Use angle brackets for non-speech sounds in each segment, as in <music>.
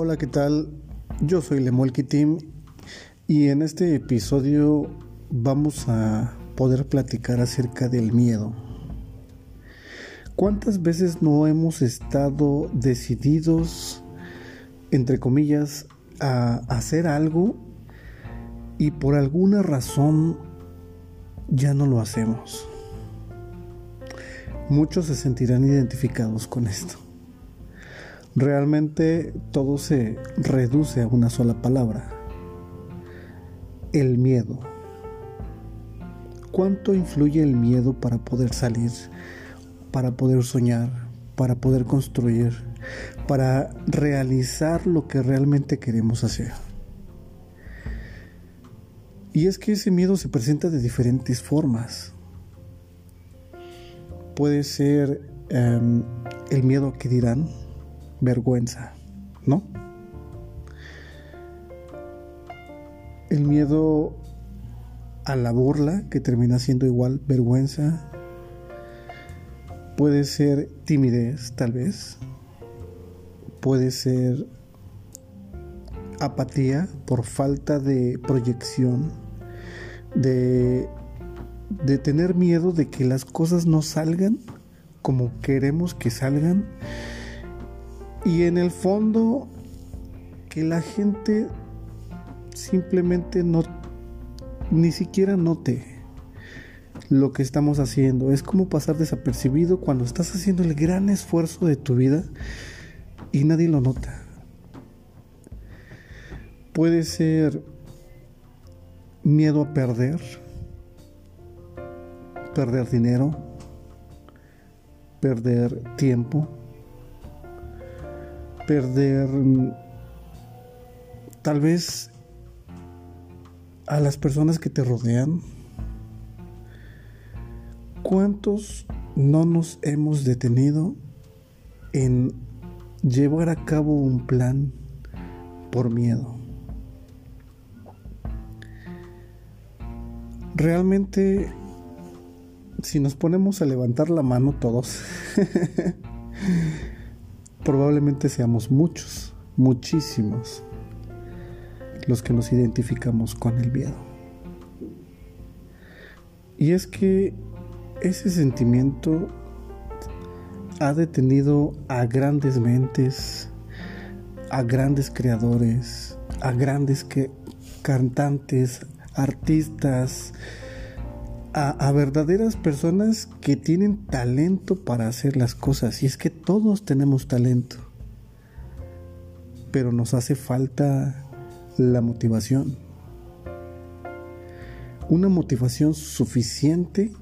Hola, ¿qué tal? Yo soy Lemolki Team y en este episodio vamos a poder platicar acerca del miedo. ¿Cuántas veces no hemos estado decididos, entre comillas, a hacer algo y por alguna razón ya no lo hacemos? Muchos se sentirán identificados con esto. Realmente todo se reduce a una sola palabra. El miedo. ¿Cuánto influye el miedo para poder salir, para poder soñar, para poder construir, para realizar lo que realmente queremos hacer? Y es que ese miedo se presenta de diferentes formas puede ser em, el miedo que dirán, vergüenza, ¿no? El miedo a la burla, que termina siendo igual vergüenza. Puede ser timidez, tal vez. Puede ser apatía por falta de proyección, de de tener miedo de que las cosas no salgan como queremos que salgan y en el fondo que la gente simplemente no ni siquiera note lo que estamos haciendo. Es como pasar desapercibido cuando estás haciendo el gran esfuerzo de tu vida y nadie lo nota. Puede ser miedo a perder perder dinero, perder tiempo, perder mm, tal vez a las personas que te rodean. ¿Cuántos no nos hemos detenido en llevar a cabo un plan por miedo? Realmente si nos ponemos a levantar la mano todos, <laughs> probablemente seamos muchos, muchísimos, los que nos identificamos con el miedo. Y es que ese sentimiento ha detenido a grandes mentes, a grandes creadores, a grandes cantantes, artistas, a, verdaderas personas que tienen talento para hacer las cosas. Y es que todos tenemos talento. Pero nos hace falta la motivación. Una motivación suficiente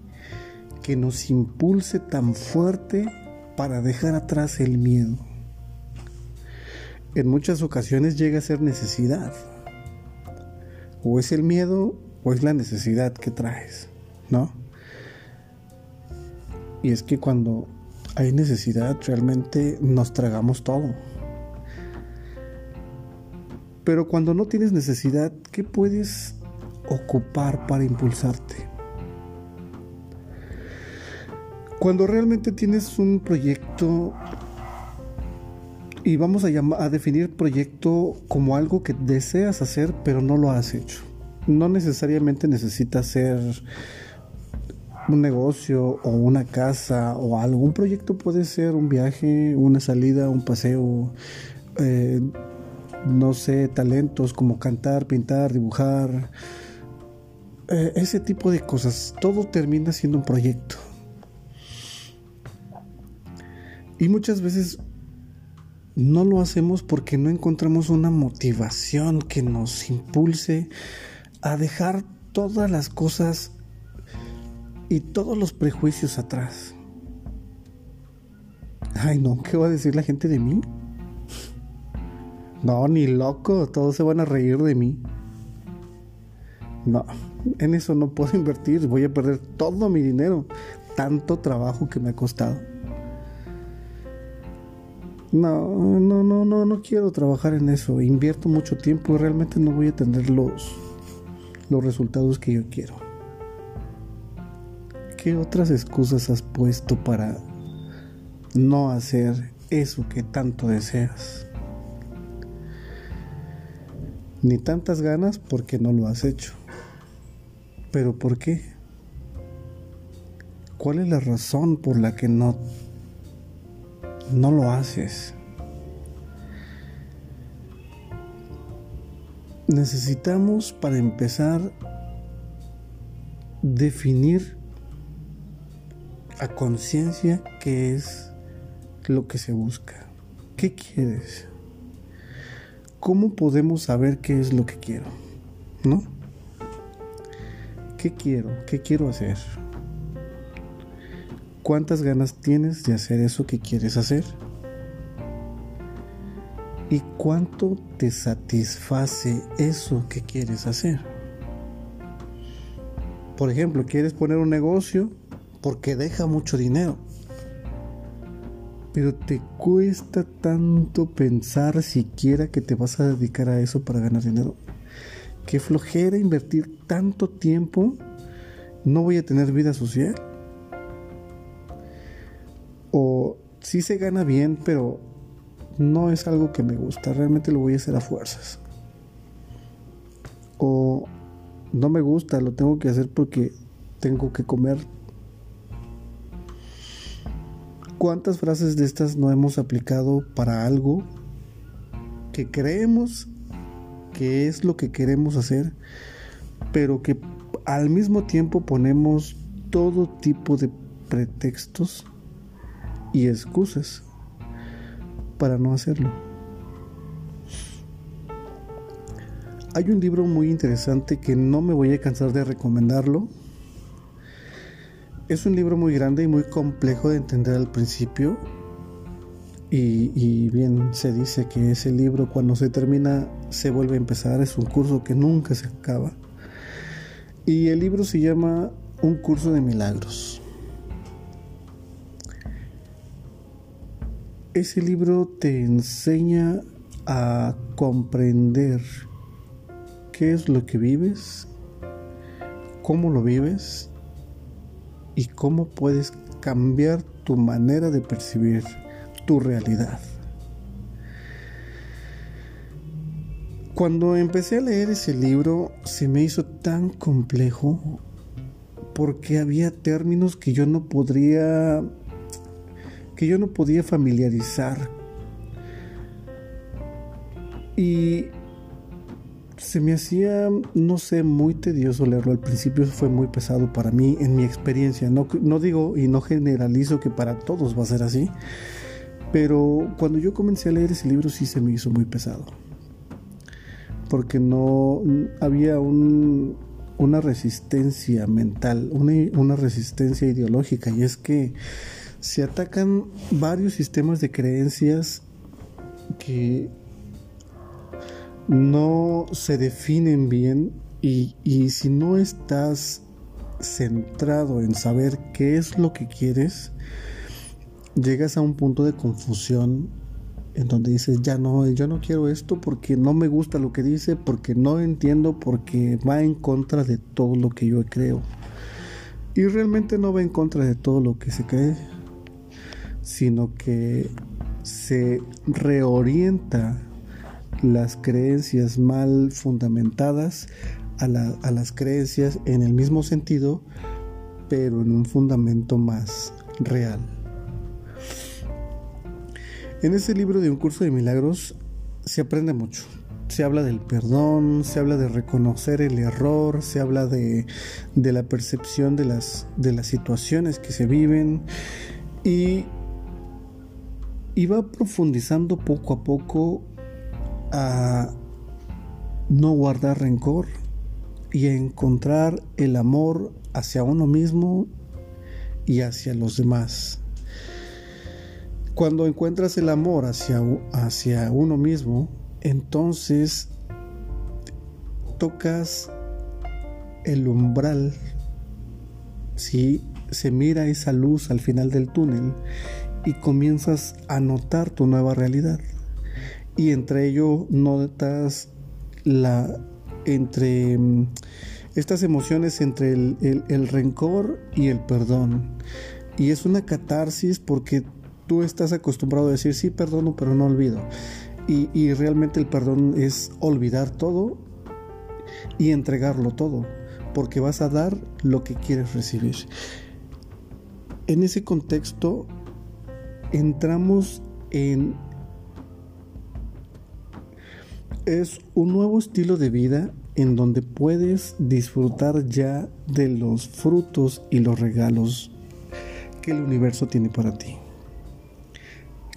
que nos impulse tan fuerte para dejar atrás el miedo. En muchas ocasiones llega a ser necesidad. O es el miedo o es la necesidad que traes. ¿No? Y es que cuando hay necesidad realmente nos tragamos todo. Pero cuando no tienes necesidad, ¿qué puedes ocupar para impulsarte? Cuando realmente tienes un proyecto y vamos a, llamar, a definir proyecto como algo que deseas hacer pero no lo has hecho. No necesariamente necesitas ser un negocio o una casa o algo. Un proyecto puede ser un viaje, una salida, un paseo, eh, no sé, talentos como cantar, pintar, dibujar, eh, ese tipo de cosas. Todo termina siendo un proyecto. Y muchas veces no lo hacemos porque no encontramos una motivación que nos impulse a dejar todas las cosas y todos los prejuicios atrás. Ay, no, ¿qué va a decir la gente de mí? No, ni loco, todos se van a reír de mí. No, en eso no puedo <laughs> invertir, voy a perder todo mi dinero, tanto trabajo que me ha costado. No, no, no, no, no quiero trabajar en eso. Invierto mucho tiempo y realmente no voy a tener los, los resultados que yo quiero. ¿Qué otras excusas has puesto para no hacer eso que tanto deseas? ni tantas ganas porque no lo has hecho. ¿Pero por qué? ¿Cuál es la razón por la que no no lo haces? Necesitamos para empezar definir a conciencia qué es lo que se busca. ¿Qué quieres? ¿Cómo podemos saber qué es lo que quiero? ¿No? ¿Qué quiero? ¿Qué quiero hacer? ¿Cuántas ganas tienes de hacer eso que quieres hacer? ¿Y cuánto te satisface eso que quieres hacer? Por ejemplo, quieres poner un negocio porque deja mucho dinero. Pero te cuesta tanto pensar siquiera que te vas a dedicar a eso para ganar dinero. Qué flojera invertir tanto tiempo. No voy a tener vida social. O sí se gana bien, pero no es algo que me gusta. Realmente lo voy a hacer a fuerzas. O no me gusta, lo tengo que hacer porque tengo que comer ¿Cuántas frases de estas no hemos aplicado para algo que creemos que es lo que queremos hacer, pero que al mismo tiempo ponemos todo tipo de pretextos y excusas para no hacerlo? Hay un libro muy interesante que no me voy a cansar de recomendarlo, es un libro muy grande y muy complejo de entender al principio. Y, bien se dice que ese libro cuando se termina se vuelve a empezar. Es un curso que nunca se acaba. Y el libro se llama Un curso de milagros. Ese libro te enseña a comprender qué es lo que vives, cómo lo vives y cómo puedes cambiar tu manera de percibir tu realidad. Cuando empecé a leer ese libro se me hizo tan complejo porque había términos que yo no podría que yo no podía familiarizar. Y se me hacía, no sé, muy tedioso leerlo. Al principio fue muy pesado para mí, en mi experiencia. No, no digo y no generalizo que para todos va a ser así, pero cuando yo comencé a leer ese libro sí se me hizo muy pesado. Porque no había un, una resistencia mental, una, una resistencia ideológica, y es que se atacan varios sistemas de creencias que no se definen bien y, si no estás centrado en saber qué es lo que quieres, llegas a un punto de confusión en donde dices, ya no, yo no quiero esto porque no me gusta lo que dice, porque no entiendo, porque va en contra de todo lo que yo creo. Y realmente no va en contra de todo lo que se cree, sino que se reorienta las creencias mal fundamentadas a, las creencias en el mismo sentido, pero en un fundamento más real. En ese libro de un curso de milagros se aprende mucho. Se habla del perdón, se habla de reconocer el error, se habla de, la percepción de las, de las situaciones que se viven y, y va profundizando poco a poco a no guardar rencor y a encontrar el amor hacia uno mismo y hacia los demás. Cuando encuentras el amor hacia, hacia uno mismo, entonces tocas el umbral, si se mira esa luz al final del túnel y comienzas a notar tu nueva realidad y entre ello notas la entre mm, estas emociones entre el, rencor y el perdón. Y es una catarsis porque tú estás acostumbrado a decir sí perdono pero no olvido. Y, y realmente el perdón es olvidar todo y entregarlo todo, porque vas a dar lo que quieres recibir. En ese contexto entramos en... Es un nuevo estilo de vida en donde puedes disfrutar ya de los frutos y los regalos que el universo tiene para ti,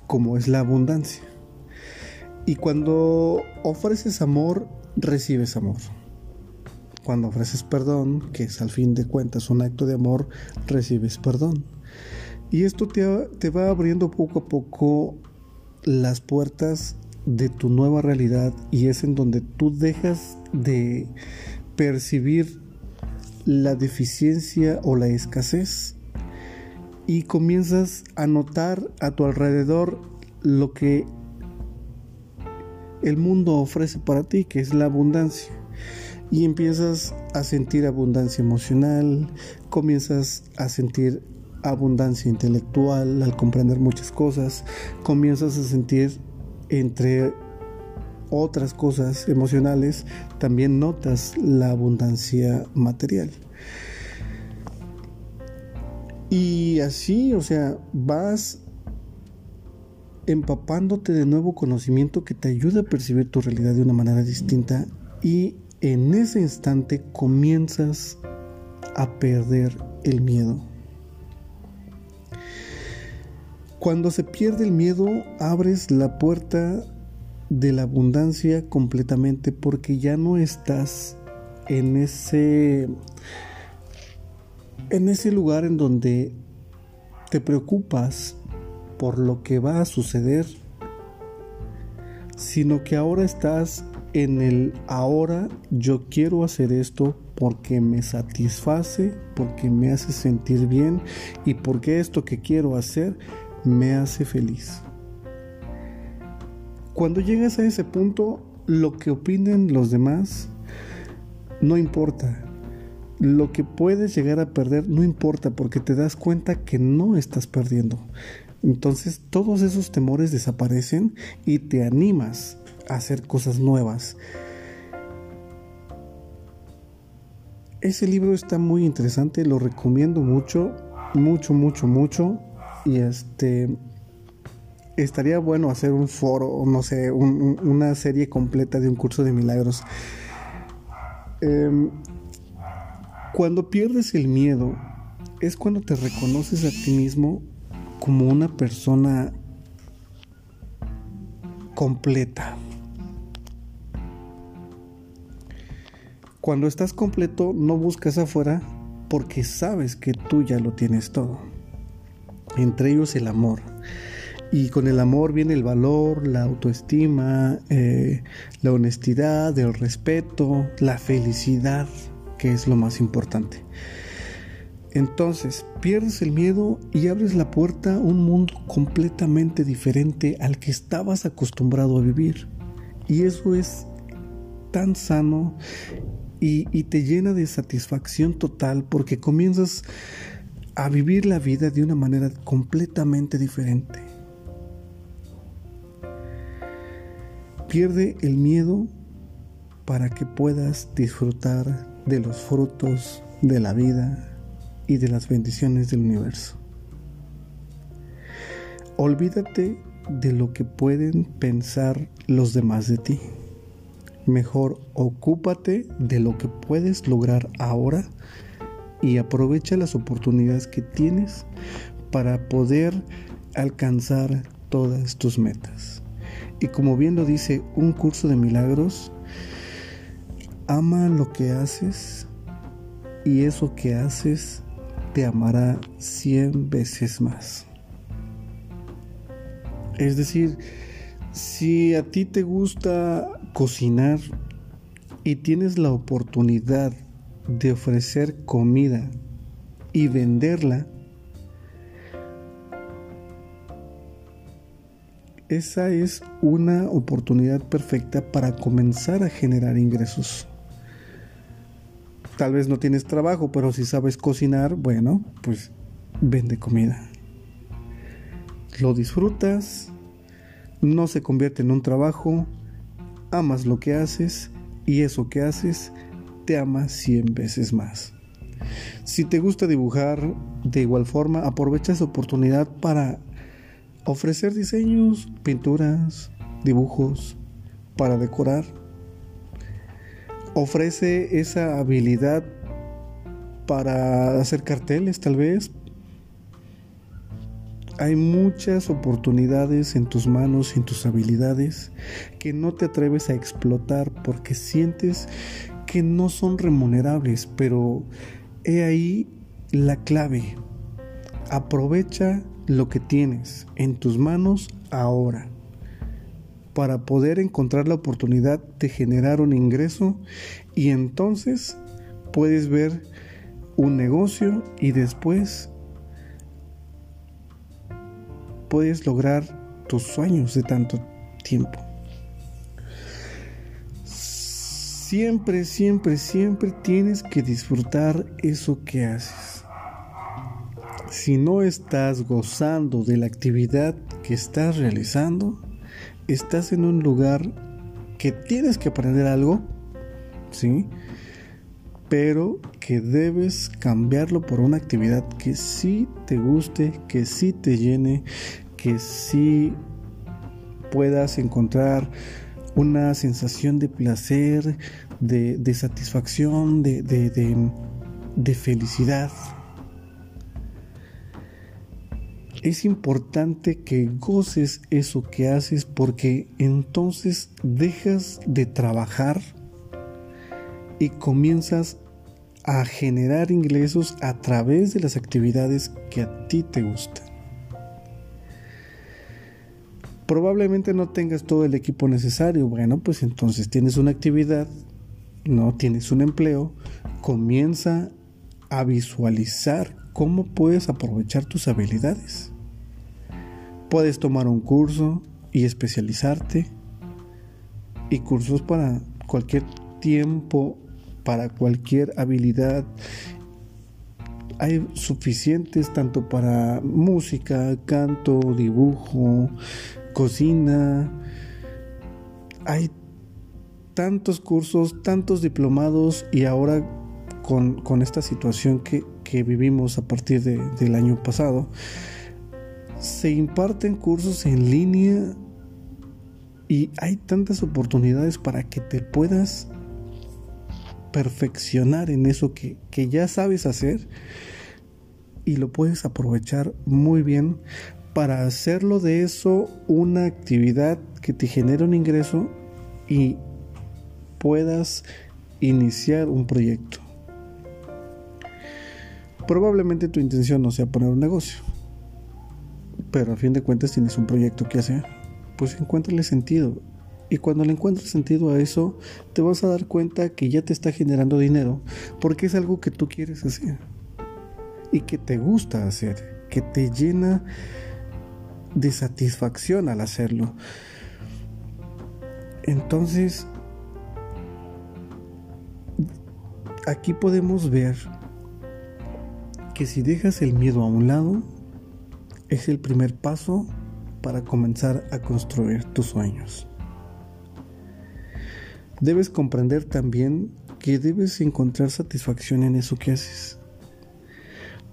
como es la abundancia. Y cuando ofreces amor, recibes amor. Cuando ofreces perdón, que es al fin de cuentas un acto de amor, recibes perdón. Y esto te, te va abriendo poco a poco las puertas de tu nueva realidad y es en donde tú dejas de percibir la deficiencia o la escasez y comienzas a notar a tu alrededor lo que el mundo ofrece para ti, que es la abundancia. Y empiezas a sentir abundancia emocional, comienzas a sentir abundancia intelectual al comprender muchas cosas, comienzas a sentir entre otras cosas emocionales, también notas la abundancia material. Y así, o sea, vas empapándote de nuevo conocimiento que te ayuda a percibir tu realidad de una manera distinta y en ese instante comienzas a perder el miedo. Cuando se pierde el miedo, abres la puerta de la abundancia completamente porque ya no estás en ese en ese lugar en donde te preocupas por lo que va a suceder, sino que ahora estás en el ahora yo quiero hacer esto porque me satisface, porque me hace sentir bien y porque esto que quiero hacer me hace feliz. Cuando llegas a ese punto, lo que opinen los demás no importa. Lo que puedes llegar a perder no importa porque te das cuenta que no estás perdiendo. Entonces todos esos temores desaparecen y te animas a hacer cosas nuevas. Ese libro está muy interesante, lo recomiendo mucho, mucho, mucho, mucho. Y este estaría bueno hacer un foro, no sé, una serie completa de un curso de milagros. Em, cuando pierdes el miedo, es cuando te reconoces a ti mismo como una persona completa. Cuando estás completo no buscas afuera porque sabes que tú ya lo tienes todo. Entre ellos el amor. Y con el amor viene el valor, la autoestima, eh, la honestidad, el respeto, la felicidad, que es lo más importante. Entonces pierdes el miedo y abres la puerta a un mundo completamente diferente al que estabas acostumbrado a vivir. Y eso es tan sano y, y, te llena de satisfacción total porque comienzas a vivir la vida de una manera completamente diferente. Pierde el miedo para que puedas disfrutar de los frutos de la vida y de las bendiciones del universo. Olvídate de lo que pueden pensar los demás de ti. Mejor ocúpate de lo que puedes lograr ahora y aprovecha las oportunidades que tienes para poder alcanzar todas tus metas. Y como bien lo dice un curso de milagros, ama lo que haces y eso que haces te amará cien veces más. Es decir, si a ti te gusta cocinar y tienes la oportunidad de ofrecer comida y venderla, esa es una oportunidad perfecta para comenzar a generar ingresos. Tal vez no tienes trabajo, pero si sabes cocinar, bueno, pues vende comida. Lo disfrutas, no se convierte en un trabajo, amas lo que haces y eso que haces te ama 100 veces más. Si te gusta dibujar, de igual forma aprovecha esa oportunidad para ofrecer diseños, pinturas, dibujos, para decorar. Ofrece esa habilidad para hacer carteles tal vez. Hay muchas oportunidades en tus manos, en tus habilidades, que no te atreves a explotar porque sientes que no son remunerables, pero he ahí la clave. Aprovecha lo que tienes en tus manos ahora para poder encontrar la oportunidad de generar un ingreso y entonces puedes ver un negocio y después puedes lograr tus sueños de tanto tiempo. Siempre, siempre, siempre tienes que disfrutar eso que haces. Si no estás gozando de la actividad que estás realizando, estás en un lugar que tienes que aprender algo, ¿sí? pero que debes cambiarlo por una actividad que sí te guste, que sí te llene, que sí puedas encontrar una sensación de placer, de, satisfacción, de, de felicidad. Es importante que goces eso que haces porque entonces dejas de trabajar y comienzas a generar ingresos a través de las actividades que a ti te gustan. Probablemente no tengas todo el equipo necesario. Bueno, pues entonces tienes una actividad, no tienes un empleo, comienza a visualizar cómo puedes aprovechar tus habilidades. Puedes tomar un curso y especializarte y cursos para cualquier tiempo para cualquier habilidad. Hay suficientes tanto para música, canto, dibujo, cocina. Hay tantos cursos, tantos diplomados y ahora con, esta situación que, vivimos a partir del año pasado, se imparten cursos en línea y hay tantas oportunidades para que te puedas perfeccionar en eso que, ya sabes hacer y lo puedes aprovechar muy bien para hacerlo de eso una actividad que te genere un ingreso y puedas iniciar un proyecto. Probablemente tu intención no sea poner un negocio, pero a fin de cuentas tienes un proyecto que hacer, pues encuéntrale sentido y cuando le encuentres sentido a eso, te vas a dar cuenta que ya te está generando dinero porque es algo que tú quieres hacer y que te gusta hacer, que te llena de satisfacción al hacerlo. Entonces, aquí podemos ver que si dejas el miedo a un lado, es el primer paso para comenzar a construir tus sueños. Debes comprender también que debes encontrar satisfacción en eso que haces.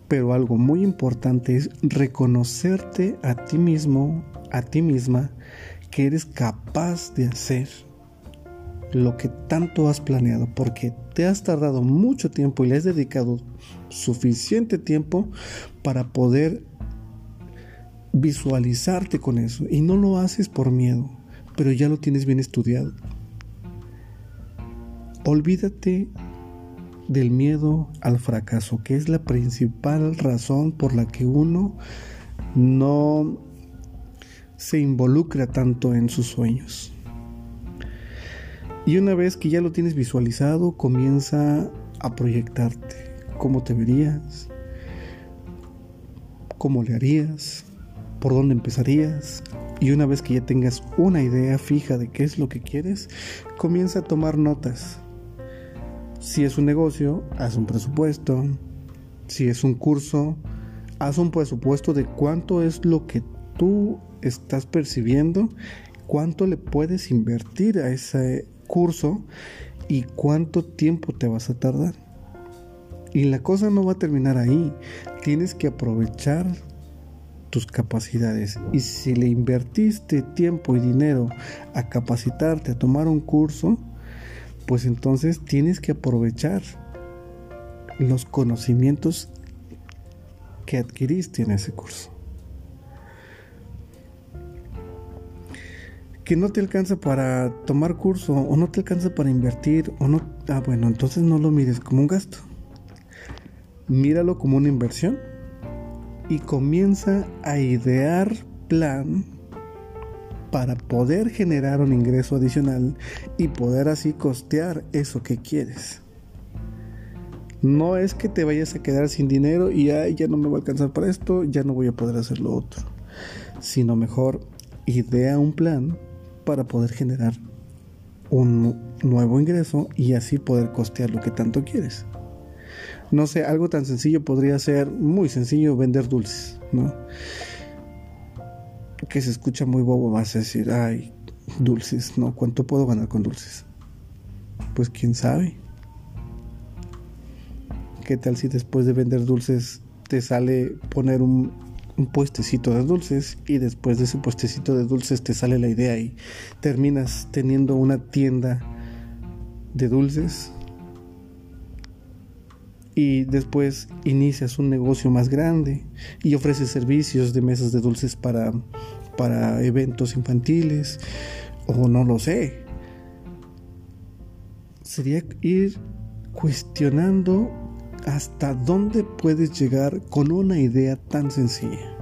Pero algo muy importante es reconocerte a ti mismo, a ti misma, que eres capaz de hacer lo que tanto has planeado, porque te has tardado mucho tiempo y le has dedicado suficiente tiempo para poder visualizarte con eso. Y no lo haces por miedo, pero ya lo tienes bien estudiado. Olvídate del miedo al fracaso, que es la principal razón por la que uno no se involucra tanto en sus sueños. Y una vez que ya lo tienes visualizado, comienza a proyectarte cómo te verías, cómo le harías, por dónde empezarías. Y una vez que ya tengas una idea fija de qué es lo que quieres, comienza a tomar notas si es un negocio, haz un presupuesto. Si es un curso, haz un presupuesto de cuánto es lo que tú estás percibiendo, cuánto le puedes invertir a ese curso y cuánto tiempo te vas a tardar. Y la cosa no va a terminar ahí. Tienes que aprovechar tus capacidades. Y si le invertiste tiempo y dinero a capacitarte, a tomar un curso, pues entonces tienes que aprovechar los conocimientos que adquiriste en ese curso. Que no te alcanza para tomar curso o no te alcanza para invertir o no... Ah, bueno, entonces no lo mires como un gasto. Míralo como una inversión y comienza a idear plan para poder generar un ingreso adicional y poder así costear eso que quieres. No es que te vayas a quedar sin dinero y ya no me va a alcanzar para esto, ya no voy a poder hacer lo otro. Sino mejor idea un plan para poder generar un nuevo ingreso y así poder costear lo que tanto quieres. No sé, algo tan sencillo podría ser muy sencillo vender dulces, ¿no? Que se escucha muy bobo, vas a decir, ay, dulces, ¿no? ¿Cuánto puedo ganar con dulces? Pues quién sabe. ¿Qué tal si después de vender dulces te sale poner un, puestecito de dulces y después de ese puestecito de dulces te sale la idea y terminas teniendo una tienda de dulces y después inicias un negocio más grande y ofreces servicios de mesas de dulces para, para eventos infantiles o no lo sé. Sería ir cuestionando hasta dónde puedes llegar con una idea tan sencilla.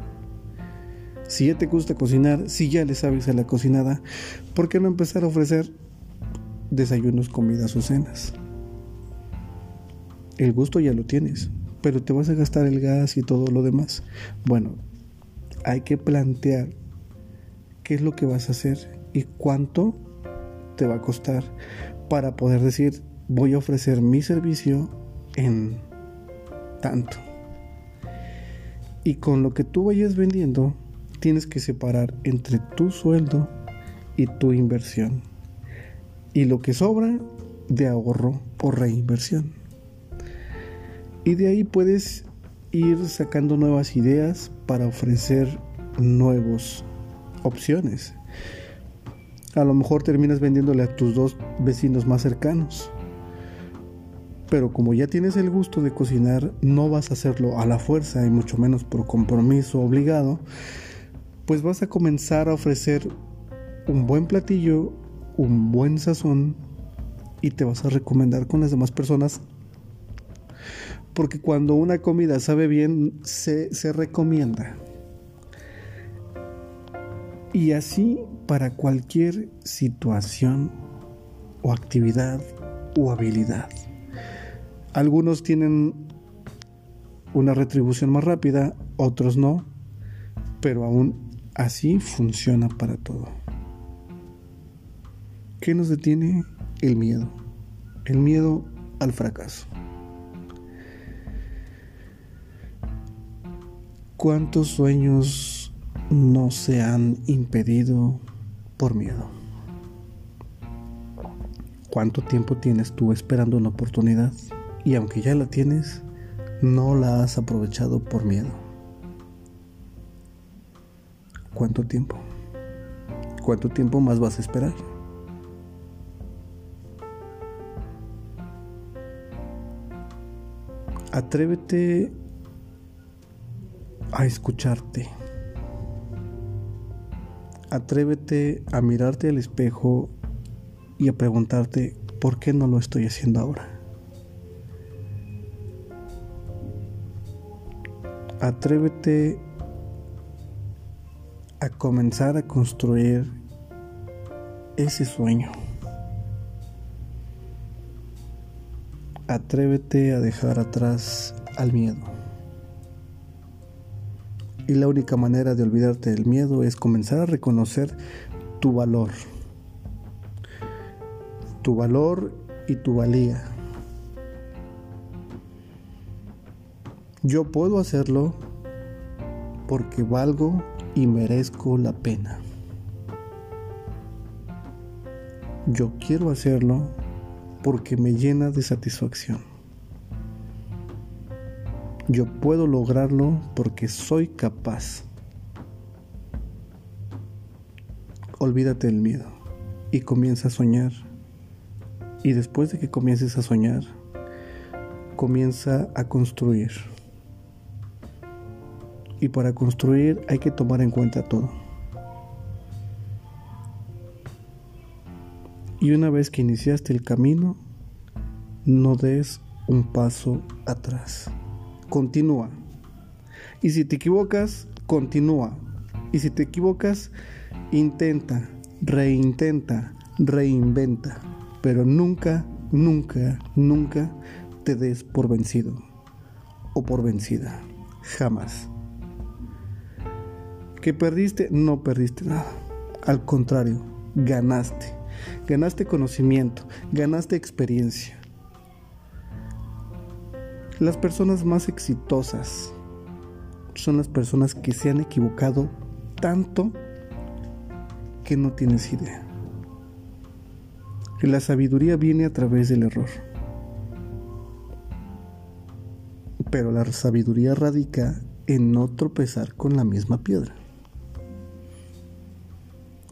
Si ya te gusta cocinar, si ya le sabes a la cocinada, ¿por qué no empezar a ofrecer desayunos, comidas o cenas? El gusto ya lo tienes, pero te vas a gastar el gas y todo lo demás. Bueno, hay que plantear qué es lo que vas a hacer y cuánto te va a costar para poder decir voy a ofrecer mi servicio en tanto. Y con lo que tú vayas vendiendo, tienes que separar entre tu sueldo y tu inversión. Y lo que sobra de ahorro o reinversión. Y de ahí puedes ir sacando nuevas ideas para ofrecer nuevas opciones. A lo mejor terminas vendiéndole a tus dos vecinos más cercanos pero como ya tienes el gusto de cocinar, no vas a hacerlo a la fuerza y mucho menos por compromiso obligado, pues vas a comenzar a ofrecer un buen platillo, un buen sazón y te vas a recomendar con las demás personas. Porque cuando una comida sabe bien, se, se recomienda. Y así para cualquier situación o actividad o habilidad. Algunos tienen una retribución más rápida, otros no, pero aún así funciona para todo. ¿Qué nos detiene? El miedo. El miedo al fracaso. ¿Cuántos sueños no se han impedido por miedo? ¿Cuánto tiempo tienes tú esperando una oportunidad? y aunque ya la tienes, no la has aprovechado por miedo. ¿Cuánto tiempo? ¿Cuánto tiempo más vas a esperar? Atrévete a escucharte. Atrévete a mirarte al espejo y a preguntarte por qué no lo estoy haciendo ahora. atrévete a comenzar a construir ese sueño. Atrévete a dejar atrás al miedo. Y la única manera de olvidarte del miedo es comenzar a reconocer tu valor. Tu valor y tu valía. Yo puedo hacerlo porque valgo y merezco la pena. Yo quiero hacerlo porque me llena de satisfacción. Yo puedo lograrlo porque soy capaz. Olvídate del miedo y comienza a soñar. Y después de que comiences a soñar, comienza a construir. Y para construir hay que tomar en cuenta todo. Y una vez que iniciaste el camino, no des un paso atrás. Continúa. Y si te equivocas, continúa. Y si te equivocas, intenta, reintenta, reinventa. Pero nunca, nunca, nunca te des por vencido o por vencida. Jamás. ¿Que perdiste? No perdiste nada. Al contrario, ganaste. Ganaste conocimiento, ganaste experiencia. Las personas más exitosas son las personas que se han equivocado tanto que no tienes idea. la sabiduría viene a través del error. Pero la sabiduría radica en no tropezar con la misma piedra.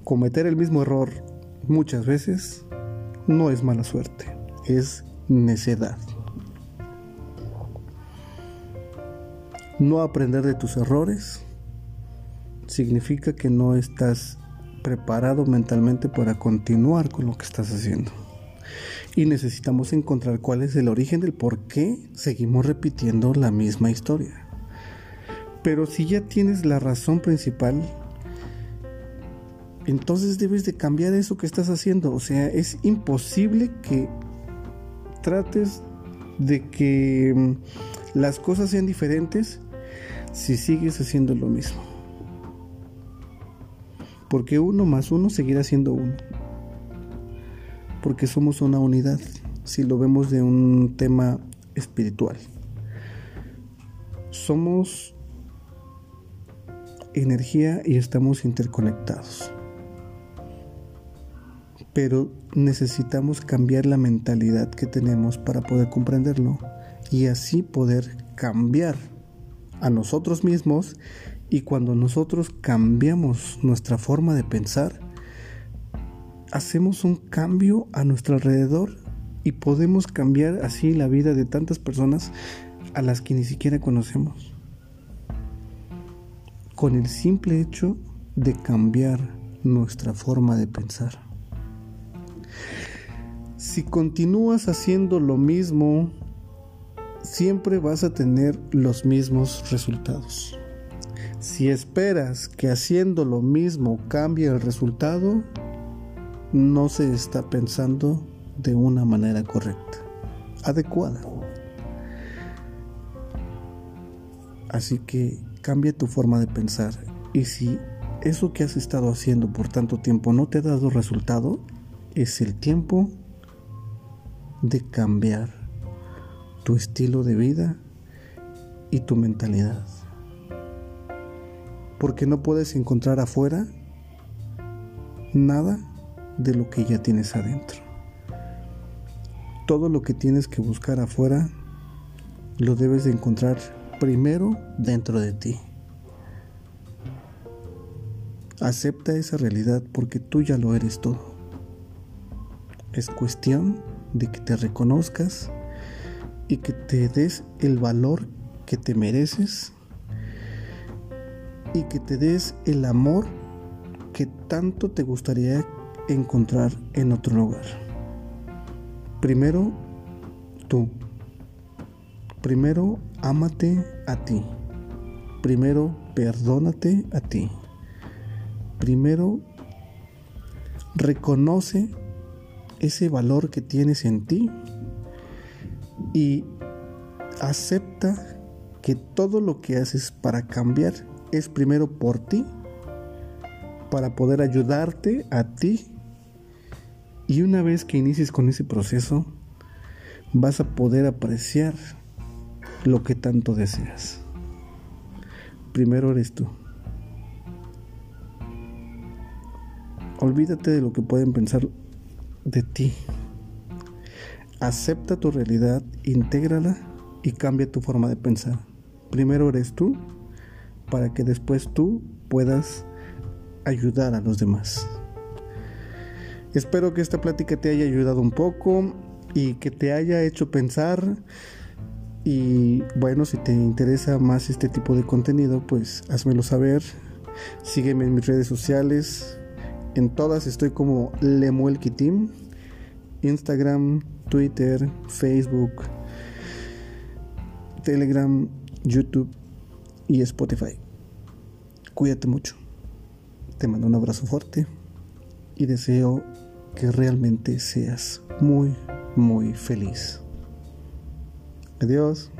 Cometer el mismo error muchas veces no es mala suerte, es necedad. No aprender de tus errores significa que no estás preparado mentalmente para continuar con lo que estás haciendo y necesitamos encontrar cuál es el origen del por qué seguimos repitiendo la misma historia. Pero si ya tienes la razón principal, entonces debes de cambiar eso que estás haciendo. O sea, es imposible que trates de que mm, las cosas sean diferentes si sigues haciendo lo mismo. Porque uno más uno seguirá siendo uno porque somos una unidad, si lo vemos de un tema espiritual. Somos energía y estamos interconectados. Pero necesitamos cambiar la mentalidad que tenemos para poder comprenderlo y así poder cambiar a nosotros mismos y cuando nosotros cambiamos nuestra forma de pensar, hacemos un cambio a nuestro alrededor y podemos cambiar así la vida de tantas personas a las que ni siquiera conocemos. Con el simple hecho de cambiar nuestra forma de pensar. Si continúas haciendo lo mismo, siempre vas a tener los mismos resultados. Si esperas que haciendo lo mismo cambie el resultado, no se está pensando de una manera correcta, adecuada. Así que cambia tu forma de pensar y si eso que has estado haciendo por tanto tiempo no te ha dado resultado, es el tiempo de cambiar tu estilo de vida y tu mentalidad. Porque no puedes encontrar afuera nada de lo que ya tienes adentro. Todo lo que tienes que buscar afuera lo debes de encontrar primero dentro de ti. Acepta esa realidad porque tú ya lo eres todo. Es cuestión de que te reconozcas y que te des el valor que te mereces y que te des el amor que tanto te gustaría encontrar en otro lugar. Primero, tú. Primero, ámate a ti. Primero, perdónate a ti. Primero, reconoce ese valor que tienes en ti y acepta que todo lo que haces para cambiar es primero por ti, para poder ayudarte a ti y una vez que inicies con ese proceso, vas a poder apreciar lo que tanto deseas. Primero eres tú. Olvídate de lo que pueden pensar de ti. Acepta tu realidad, intégrala y cambia tu forma de pensar. Primero eres tú para que después tú puedas ayudar a los demás. Espero que esta plática te haya ayudado un poco y que te haya hecho pensar. Y bueno, si te interesa más este tipo de contenido, pues házmelo saber. Sígueme en mis redes sociales. En todas estoy como Lemuel Kitim. Instagram, Twitter, Facebook, Telegram, YouTube y Spotify. Cuídate mucho. Te mando un abrazo fuerte y deseo que realmente seas muy, muy feliz. Adiós.